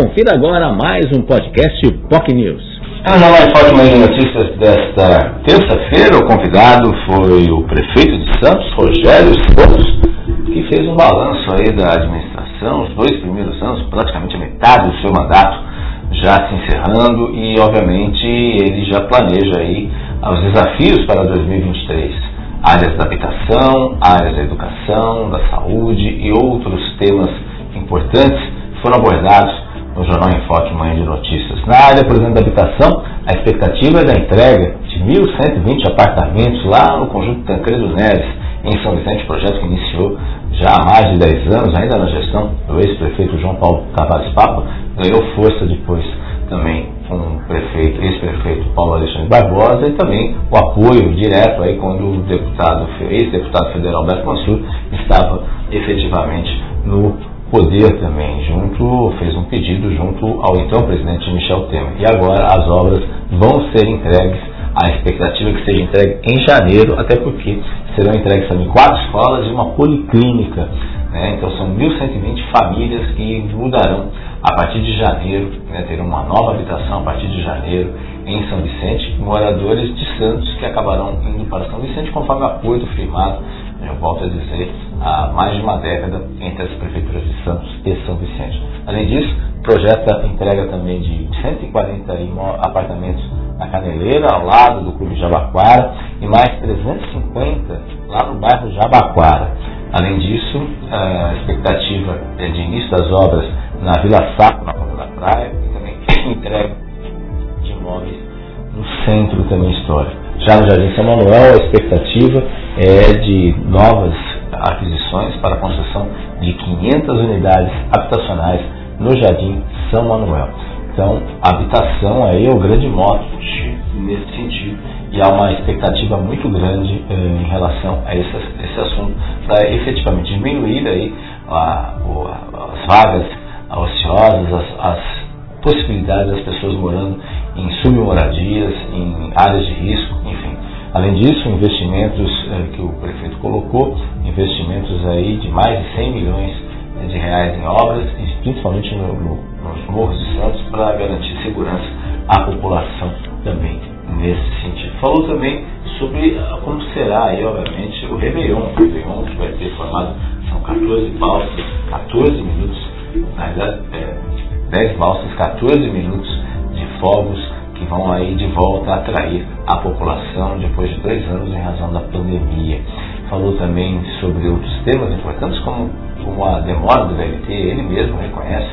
Confira agora mais um podcast POC News. A mais forte de notícias desta terça-feira, o convidado foi o prefeito de Santos, Rogério Santos, que fez um balanço aí da administração, os dois primeiros anos, praticamente metade do seu mandato já se encerrando e obviamente ele já planeja aí os desafios para 2023 áreas da habitação, áreas da educação, da saúde e outros temas importantes foram abordados no Jornal em Foque Manhã de Notícias. Na área, por exemplo, da habitação, a expectativa é da entrega de 1.120 apartamentos lá no conjunto Tancredo Neves, em São Vicente, projeto que iniciou já há mais de 10 anos, ainda na gestão do ex-prefeito João Paulo Tavares Papa, ganhou força depois também com o prefeito, ex-prefeito Paulo Alexandre Barbosa e também o apoio direto aí quando o deputado, ex-deputado federal Beto Mansur estava efetivamente no poder também, junto, fez um pedido junto ao então presidente Michel Temer. E agora as obras vão ser entregues, a expectativa é que seja entregue em janeiro, até porque serão entregues também quatro escolas e uma policlínica. Né? Então são 1.120 famílias que mudarão a partir de janeiro, né? terão uma nova habitação a partir de janeiro em São Vicente, moradores de Santos que acabarão indo para São Vicente conforme apoio firmado eu volto a dizer, há mais de uma década entre as prefeituras de Santos e São Vicente. Além disso, projeta entrega também de 140 apartamentos na Caneleira, ao lado do Clube Jabaquara, e mais 350 lá no bairro Jabaquara. Além disso, a expectativa é de início das obras na Vila Saco, na Ponta da Praia, e também entrega de imóveis no centro também histórico. Já no Jardim São Manuel, a expectativa é de novas aquisições para a construção de 500 unidades habitacionais no Jardim São Manuel. Então, habitação aí é o grande mote nesse sentido e há uma expectativa muito grande eh, em relação a esse, esse assunto para efetivamente diminuir aí a, as vagas ociosas, as, as possibilidades das pessoas morando em submoradias, em áreas de risco. Além disso, investimentos eh, que o prefeito colocou, investimentos aí de mais de 100 milhões de reais em obras, principalmente no, no, nos morros de Santos, para garantir segurança à população também nesse sentido. Falou também sobre ah, como será aí, obviamente, o Réveillon. O Réveillon que vai ser formado, são 14 balsas, 14 minutos, na verdade, é, 10 balsas, 14 minutos de fogos que vão aí de volta atrair a população depois de dois anos em razão da pandemia. Falou também sobre outros temas importantes, como, como a demora do VLT, ele mesmo reconhece,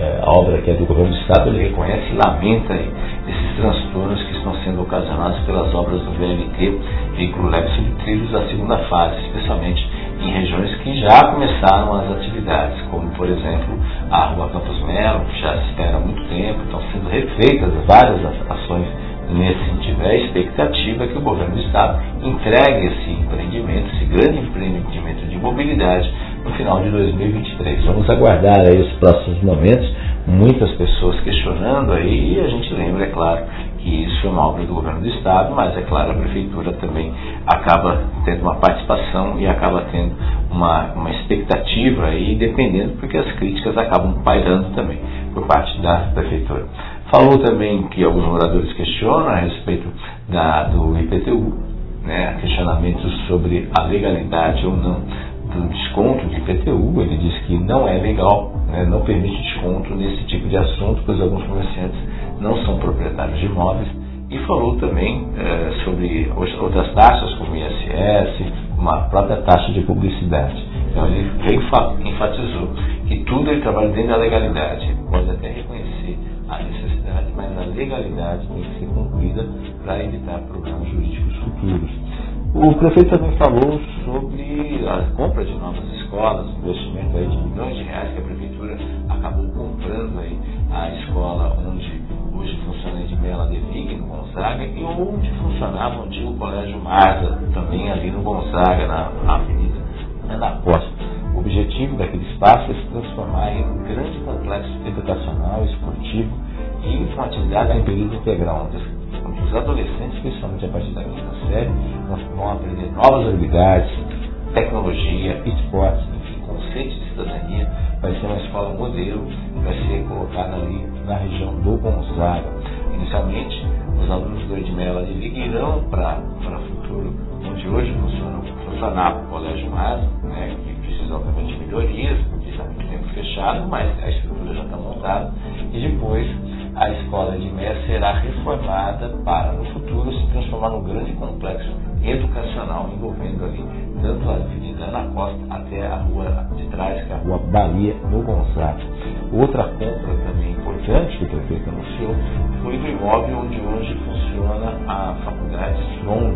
é, a obra que é do governo do Estado, ele reconhece e lamenta aí, esses transtornos que estão sendo ocasionados pelas obras do VLT, veículo leve subtrilhos da segunda fase, especialmente em regiões que já começaram as atividades, como por exemplo a Rua Campos Melo, que já se espera há muito tempo, estão sendo refeitas várias ações nesse sentido. É a expectativa que o governo do Estado entregue esse empreendimento, esse grande empreendimento de mobilidade, no final de 2023. Vamos aguardar aí os próximos momentos, muitas pessoas questionando aí, e a gente lembra, é claro, que isso é uma obra do governo do Estado, mas é claro, a Prefeitura também acaba tendo uma participação e acaba tendo uma, uma expectativa aí, dependendo, porque as críticas acabam pairando também por parte da Prefeitura. Falou também que alguns moradores questionam a respeito da, do IPTU, né, questionamentos sobre a legalidade ou não do desconto de IPTU. Ele diz que não é legal, né, não permite desconto nesse tipo de assunto, pois alguns comerciantes não são proprietários de imóveis, e falou também é, sobre outras taxas, como ISS, uma própria taxa de publicidade. Então ele enfatizou que tudo ele trabalha dentro da legalidade. Pode até reconhecer a necessidade, mas a legalidade tem que ser cumprida para evitar problemas jurídicos futuros. O prefeito também falou sobre a compra de novas escolas, investimento aí de milhões de reais que a prefeitura acabou comprando aí a escola onde funciona de Mela de Viga, no Gonzaga, e onde funcionava o antigo Colégio Marta, também ali no Gonzaga, na, Avenida Ana Costa. O objetivo daquele espaço é se transformar em um grande complexo educacional, esportivo e com atividade em período integral, onde os adolescentes, principalmente a partir da quinta série, vão aprender novas habilidades, tecnologia, esportes, enfim, conceitos de cidadania vai ser uma escola modelo, vai ser colocada ali na região do Gonzaga. Inicialmente, os alunos do Edmela de Liga irão para o futuro, onde hoje funciona FANAP, o Colégio Mas, né, que precisa obviamente de melhorias, está muito tempo fechado, mas a estrutura já está montada, e depois a escola de será reformada para, no futuro, se transformar num grande complexo educacional envolvendo ali tanto a Avenida Ana Costa até a rua de trás, que é a rua Bahia, no Gonzaga. Outra compra também importante que o prefeito anunciou foi do imóvel onde hoje funciona a Faculdade Strong,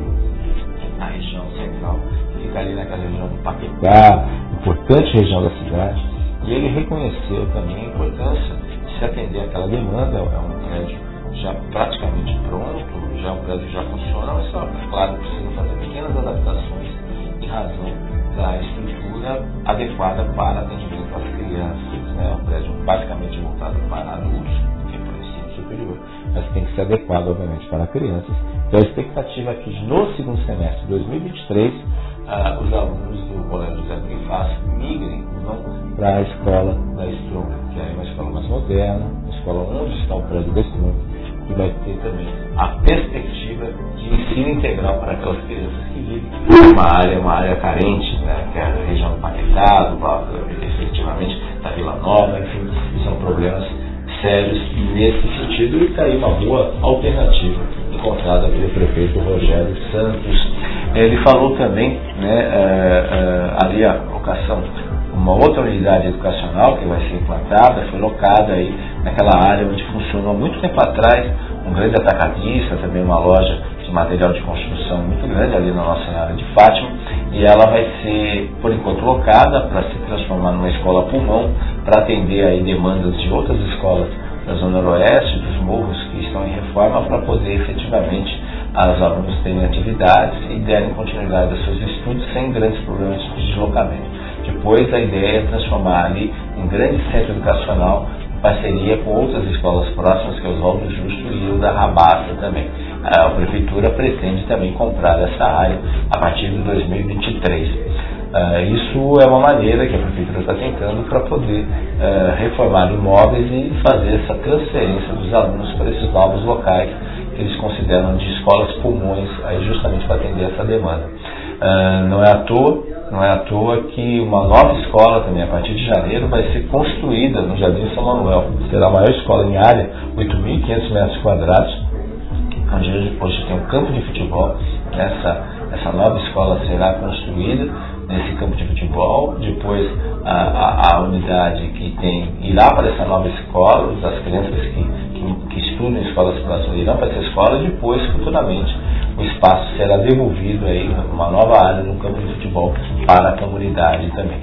na região central, que fica ali naquela região do Paquetá, importante região da cidade. E ele reconheceu também a importância de se atender àquela demanda, é um prédio já praticamente pronto, já um prédio já funciona, mas claro, precisa fazer pequenas adaptações em razão da estrutura adequada para atendimento às crianças. Né? Um prédio basicamente voltado para adultos, que é para o ensino superior, mas tem que ser adequado, obviamente, para crianças. Então a expectativa é que no segundo semestre de 2023 ah, os alunos do Colégio José Bonifácio migrem para a escola da Strong, que é uma escola mais moderna, uma escola onde está o prédio da Strong, e vai ter também a perspectiva de ensino integral para aquelas crianças que vivem numa área, uma área carente, né, que é a região do Paquetá, efetivamente da Vila Nova, enfim, são problemas sérios nesse sentido e está aí uma boa alternativa encontrada pelo prefeito Rogério Santos. Ele falou também, né, é, é, ali a locação uma outra unidade educacional que vai ser implantada, foi locada aí naquela área onde funcionou muito tempo atrás um grande atacadista, também uma loja de material de construção muito grande ali na nossa área de Fátima, e ela vai ser, por enquanto, locada para se transformar numa escola pulmão, para atender aí demandas de outras escolas da Zona Noroeste, dos morros que estão em reforma, para poder efetivamente as alunos terem atividades e derem continuidade aos seus estudos sem grandes problemas de deslocamento. Depois a ideia é transformar ali em grande centro educacional em parceria com outras escolas próximas, que é Oswaldo Justo e o da Rabassa também. A prefeitura pretende também comprar essa área a partir de 2023. Uh, isso é uma maneira que a prefeitura está tentando para poder uh, reformar imóveis e fazer essa transferência dos alunos para esses novos locais que eles consideram de escolas pulmões, aí justamente para atender essa demanda. Uh, não é à toa não é à toa que uma nova escola também, a partir de janeiro, vai ser construída no Jardim São Manuel. Será a maior escola em área, 8.500 metros quadrados, onde hoje, tem um campo de futebol. Essa, essa nova escola será construída nesse campo de futebol. Depois, a, a, a unidade que tem irá para essa nova escola, as crianças que, que, que estudam em escolas próximas irão para essa escola. Depois, futuramente, espaço será devolvido aí uma nova área no campo de futebol para a comunidade também.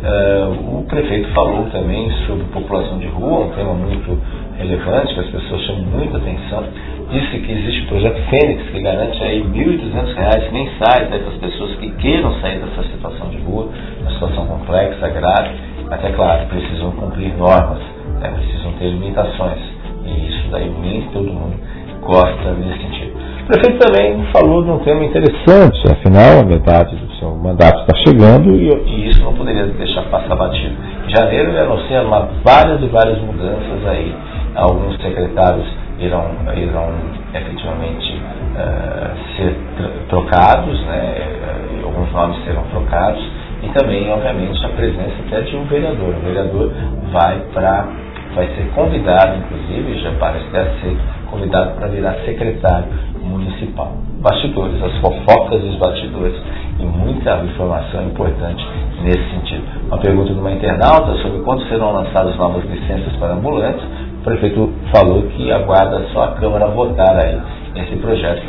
Uh, o prefeito falou também sobre população de rua, um tema muito relevante, que as pessoas chamam muita atenção. Disse que existe o projeto Fênix, que garante aí R$ 1.200 mensais para as pessoas que queiram sair dessa situação de rua, uma situação complexa, grave, mas é claro, precisam cumprir normas, né, precisam ter limitações. E isso daí nem todo mundo gosta nesse sentido. Prefeito também falou de um tema interessante, afinal a metade do seu mandato está chegando e, e, isso não poderia deixar passar batido. Em janeiro ele anuncia uma, várias e várias mudanças aí, alguns secretários irão, irão efetivamente uh, ser trocados, né, uh, alguns nomes serão trocados e também, obviamente, a presença até de um vereador. O vereador vai para vai ser convidado, inclusive, já parece ser convidado para virar secretário municipal. Bastidores, as fofocas dos bastidores e muita informação importante nesse sentido. Uma pergunta de uma internauta sobre quando serão lançadas novas licenças para ambulantes. O prefeito falou que aguarda só a Câmara votar aí esse projeto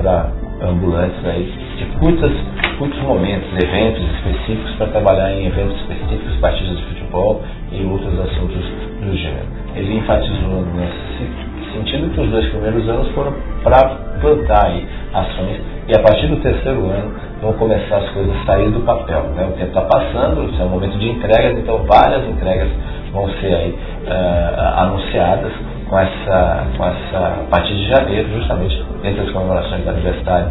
para ambulantes aí de curtas, curtos momentos, eventos específicos para trabalhar em eventos específicos, partidas de futebol e outros assuntos do gênero. Ele enfatizou nesse sentindo que os dois primeiros anos foram para plantar aí ações e a partir do terceiro ano vão começar as coisas a sair do papel. Né? O tempo está passando, é um momento de entregas, então várias entregas vão ser aí uh, anunciadas com essa, com essa, a partir de janeiro, justamente entre as comemorações do aniversário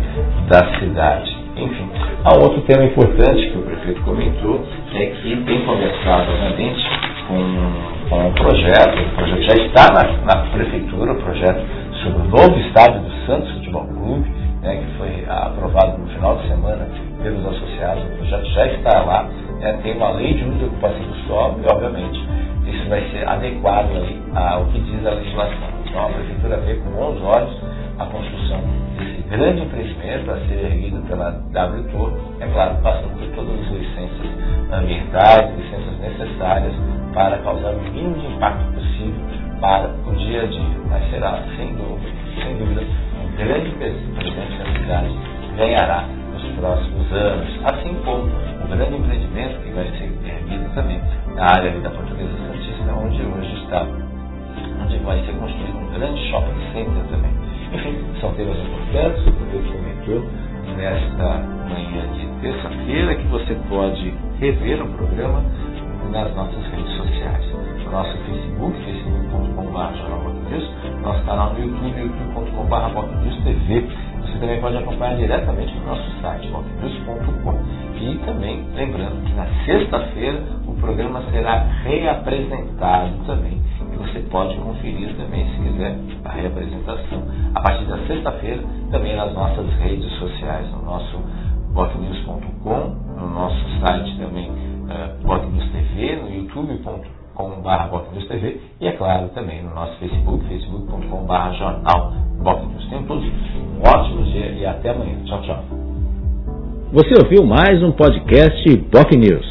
da cidade. Enfim, há um outro tema importante que o prefeito comentou, é que tem começado, obviamente, com, um projeto, o projeto já está na, na prefeitura, o projeto sobre o novo estádio do Santos Futebol Clube, né, que foi aprovado no final de semana pelos associados, o projeto já está lá, né, tem uma lei de uso de ocupação do solo e, obviamente, isso vai ser adequado aí ao que diz a legislação. Então a prefeitura vê com bons olhos a construção desse grande empreendimento a ser erguido pela WTOR, é claro, passando por todas as licenças ambientais, licenças necessárias para causar o mínimo impacto possível para o dia a dia. Mas será, sem dúvida, sem dúvida um grande presente que a cidade ganhará nos próximos anos, assim como o grande empreendimento que vai ser erguido também na área da Portuguesa Santista, onde hoje está, onde vai ser construído um grande shopping center também. Enfim, são temas importantes, o Deus comentou nesta manhã de terça-feira, que você pode rever o programa nas nossas redes sociais. No nosso Facebook, facebook.com.br nosso canal no YouTube, youtube.com.br. Você também pode acompanhar diretamente no nosso site, botnews.com. E também, lembrando que na sexta-feira o programa será reapresentado também você pode conferir também, se quiser, a reapresentação a partir da sexta-feira, também nas nossas redes sociais, no nosso botnews.com, no nosso site também, uh, Botnews no youtube.com.br TV e, é claro, também no nosso Facebook, facebook.com.br jornal Botnews. Tenham todos um ótimo dia e até amanhã. Tchau, tchau. Você ouviu mais um podcast Boc News.